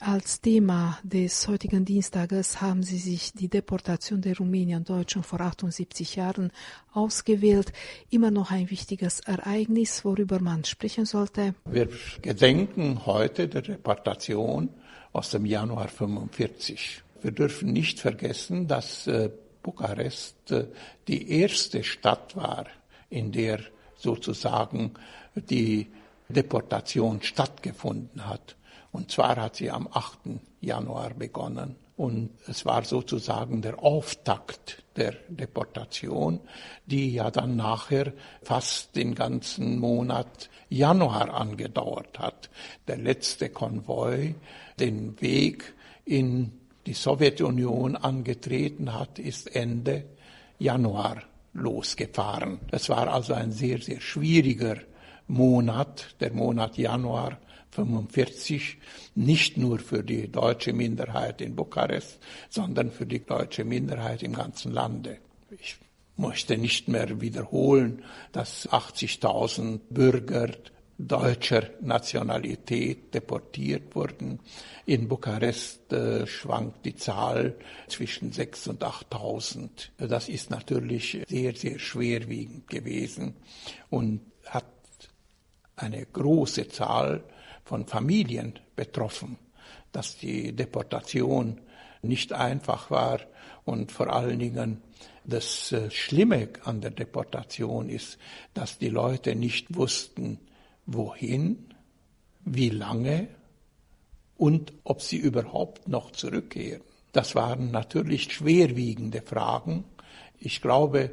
Als Thema des heutigen Dienstages haben Sie sich die Deportation der Rumänien-Deutschen vor 78 Jahren ausgewählt. Immer noch ein wichtiges Ereignis, worüber man sprechen sollte. Wir gedenken heute der Deportation aus dem Januar 45. Wir dürfen nicht vergessen, dass äh, Bukarest äh, die erste Stadt war, in der sozusagen die Deportation stattgefunden hat. Und zwar hat sie am 8. Januar begonnen. Und es war sozusagen der Auftakt der Deportation, die ja dann nachher fast den ganzen Monat Januar angedauert hat. Der letzte Konvoi den Weg in die Sowjetunion angetreten hat, ist Ende Januar losgefahren. Es war also ein sehr, sehr schwieriger Monat, der Monat Januar 45, nicht nur für die deutsche Minderheit in Bukarest, sondern für die deutsche Minderheit im ganzen Lande. Ich möchte nicht mehr wiederholen, dass 80.000 Bürger deutscher Nationalität deportiert wurden. In Bukarest äh, schwankt die Zahl zwischen 6.000 und 8.000. Das ist natürlich sehr, sehr schwerwiegend gewesen und eine große Zahl von Familien betroffen, dass die Deportation nicht einfach war und vor allen Dingen das äh, Schlimme an der Deportation ist, dass die Leute nicht wussten, wohin, wie lange und ob sie überhaupt noch zurückkehren. Das waren natürlich schwerwiegende Fragen. Ich glaube,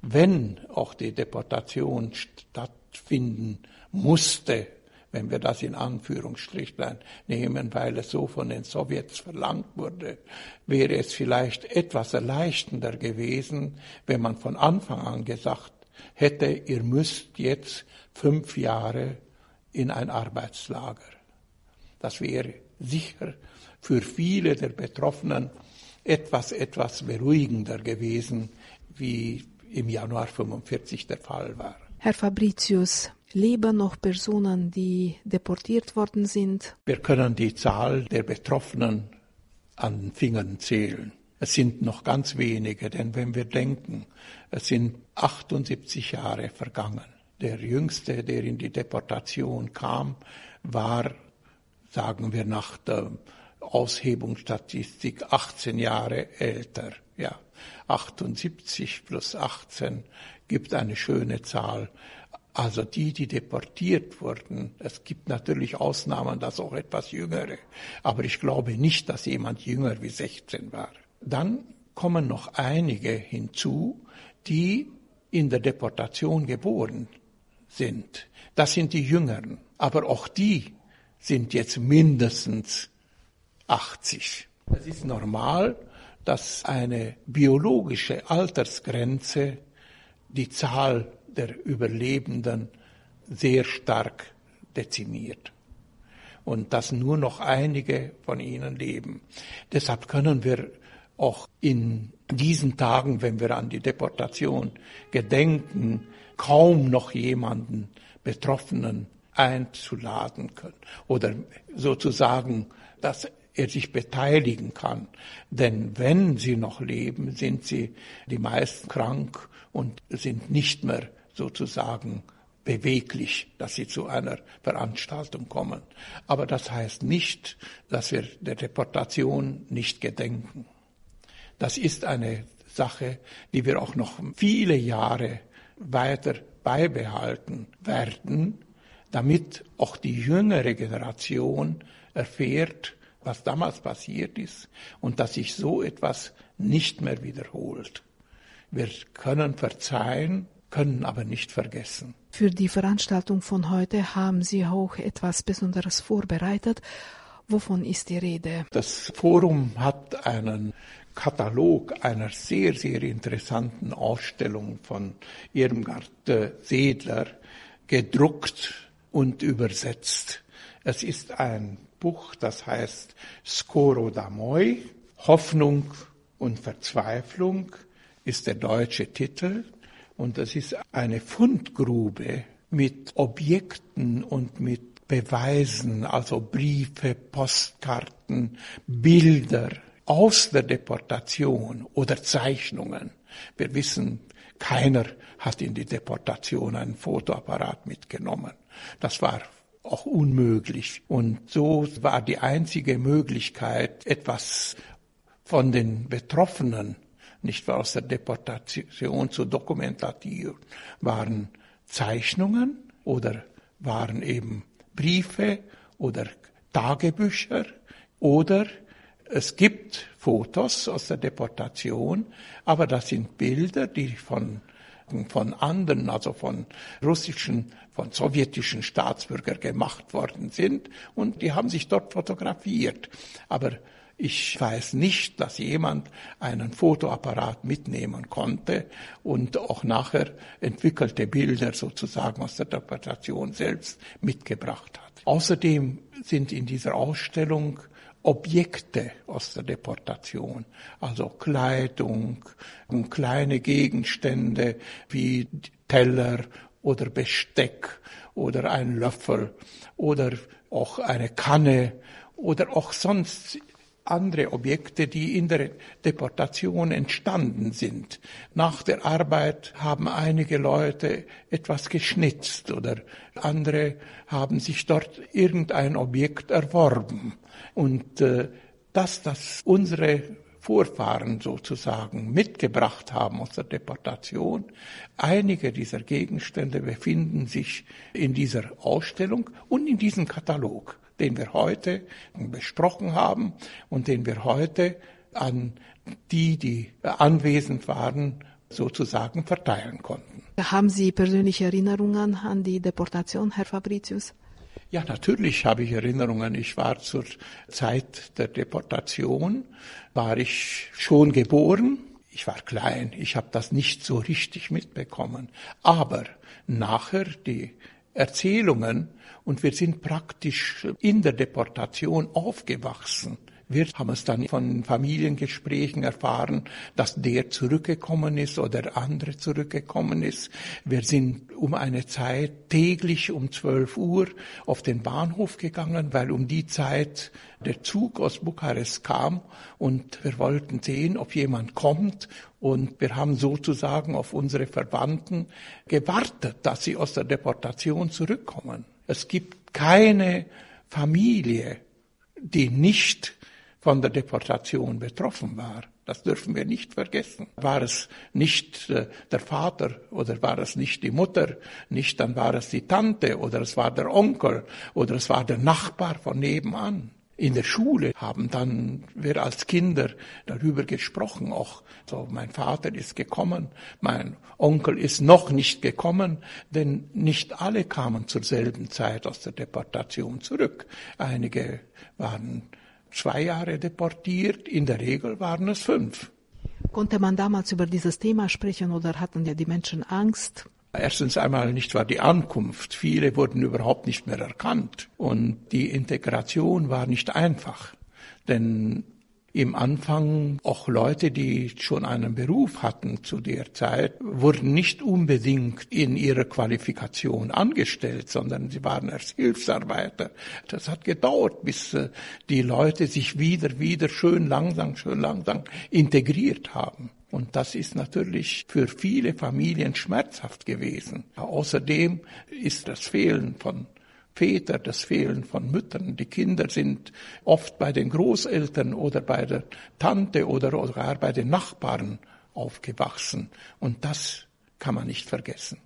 wenn auch die Deportation stattfinden musste, wenn wir das in Anführungsstrichlein nehmen, weil es so von den Sowjets verlangt wurde, wäre es vielleicht etwas erleichternder gewesen, wenn man von Anfang an gesagt hätte, ihr müsst jetzt fünf Jahre in ein Arbeitslager. Das wäre sicher für viele der Betroffenen etwas, etwas beruhigender gewesen, wie im Januar 45 der Fall war. Herr Fabricius, leben noch Personen, die deportiert worden sind? Wir können die Zahl der Betroffenen an Fingern zählen. Es sind noch ganz wenige, denn wenn wir denken, es sind 78 Jahre vergangen. Der jüngste, der in die Deportation kam, war, sagen wir nach der Aushebungsstatistik, 18 Jahre älter. Ja, 78 plus 18 gibt eine schöne Zahl. Also die, die deportiert wurden, es gibt natürlich Ausnahmen, dass auch etwas jüngere, aber ich glaube nicht, dass jemand jünger wie 16 war. Dann kommen noch einige hinzu, die in der Deportation geboren sind. Das sind die Jüngeren. Aber auch die sind jetzt mindestens 80. Es ist normal, dass eine biologische Altersgrenze die Zahl der Überlebenden sehr stark dezimiert und dass nur noch einige von ihnen leben. Deshalb können wir auch in diesen Tagen, wenn wir an die Deportation gedenken, kaum noch jemanden Betroffenen einzuladen können oder sozusagen, dass er sich beteiligen kann. Denn wenn sie noch leben, sind sie die meisten krank und sind nicht mehr sozusagen beweglich, dass sie zu einer Veranstaltung kommen. Aber das heißt nicht, dass wir der Deportation nicht gedenken. Das ist eine Sache, die wir auch noch viele Jahre weiter beibehalten werden, damit auch die jüngere Generation erfährt, was damals passiert ist und dass sich so etwas nicht mehr wiederholt. Wir können verzeihen, können aber nicht vergessen. Für die Veranstaltung von heute haben Sie auch etwas Besonderes vorbereitet. Wovon ist die Rede? Das Forum hat einen Katalog einer sehr, sehr interessanten Ausstellung von Irmgard Sedler gedruckt und übersetzt. Es ist ein Buch, das heißt Skoro d'Amoy, Hoffnung und Verzweiflung ist der deutsche Titel. Und das ist eine Fundgrube mit Objekten und mit Beweisen, also Briefe, Postkarten, Bilder aus der Deportation oder Zeichnungen. Wir wissen, keiner hat in die Deportation einen Fotoapparat mitgenommen. Das war auch unmöglich. Und so war die einzige Möglichkeit, etwas von den Betroffenen, nicht wahr, aus der Deportation zu dokumentieren, waren Zeichnungen oder waren eben Briefe oder Tagebücher oder es gibt Fotos aus der Deportation, aber das sind Bilder, die von von anderen, also von russischen, von sowjetischen Staatsbürgern gemacht worden sind und die haben sich dort fotografiert. Aber ich weiß nicht, dass jemand einen Fotoapparat mitnehmen konnte und auch nachher entwickelte Bilder sozusagen aus der Deportation selbst mitgebracht hat. Außerdem sind in dieser Ausstellung Objekte aus der Deportation, also Kleidung kleine Gegenstände wie Teller oder Besteck oder ein Löffel oder auch eine Kanne oder auch sonst andere Objekte, die in der Deportation entstanden sind. Nach der Arbeit haben einige Leute etwas geschnitzt oder andere haben sich dort irgendein Objekt erworben. Und äh, dass das unsere Vorfahren sozusagen mitgebracht haben aus der Deportation. Einige dieser Gegenstände befinden sich in dieser Ausstellung und in diesem Katalog den wir heute besprochen haben und den wir heute an die, die anwesend waren, sozusagen verteilen konnten. Haben Sie persönliche Erinnerungen an die Deportation, Herr Fabricius? Ja, natürlich habe ich Erinnerungen. Ich war zur Zeit der Deportation, war ich schon geboren. Ich war klein, ich habe das nicht so richtig mitbekommen. Aber nachher die Erzählungen und wir sind praktisch in der Deportation aufgewachsen. Wir haben es dann von Familiengesprächen erfahren, dass der zurückgekommen ist oder andere zurückgekommen ist. Wir sind um eine Zeit täglich um 12 Uhr auf den Bahnhof gegangen, weil um die Zeit der Zug aus Bukarest kam und wir wollten sehen, ob jemand kommt und wir haben sozusagen auf unsere Verwandten gewartet, dass sie aus der Deportation zurückkommen. Es gibt keine Familie, die nicht von der Deportation betroffen war. Das dürfen wir nicht vergessen. War es nicht äh, der Vater oder war es nicht die Mutter, nicht dann war es die Tante oder es war der Onkel oder es war der Nachbar von nebenan. In der Schule haben dann wir als Kinder darüber gesprochen, auch so mein Vater ist gekommen, mein Onkel ist noch nicht gekommen, denn nicht alle kamen zur selben Zeit aus der Deportation zurück. Einige waren zwei Jahre deportiert, in der Regel waren es fünf. Konnte man damals über dieses Thema sprechen oder hatten ja die Menschen Angst? Erstens einmal nicht war die Ankunft. Viele wurden überhaupt nicht mehr erkannt. Und die Integration war nicht einfach. Denn im Anfang auch Leute, die schon einen Beruf hatten zu der Zeit, wurden nicht unbedingt in ihrer Qualifikation angestellt, sondern sie waren erst Hilfsarbeiter. Das hat gedauert, bis äh, die Leute sich wieder, wieder schön langsam, schön langsam integriert haben. Und das ist natürlich für viele Familien schmerzhaft gewesen. Außerdem ist das Fehlen von Väter, das Fehlen von Müttern. Die Kinder sind oft bei den Großeltern oder bei der Tante oder sogar bei den Nachbarn aufgewachsen. Und das kann man nicht vergessen.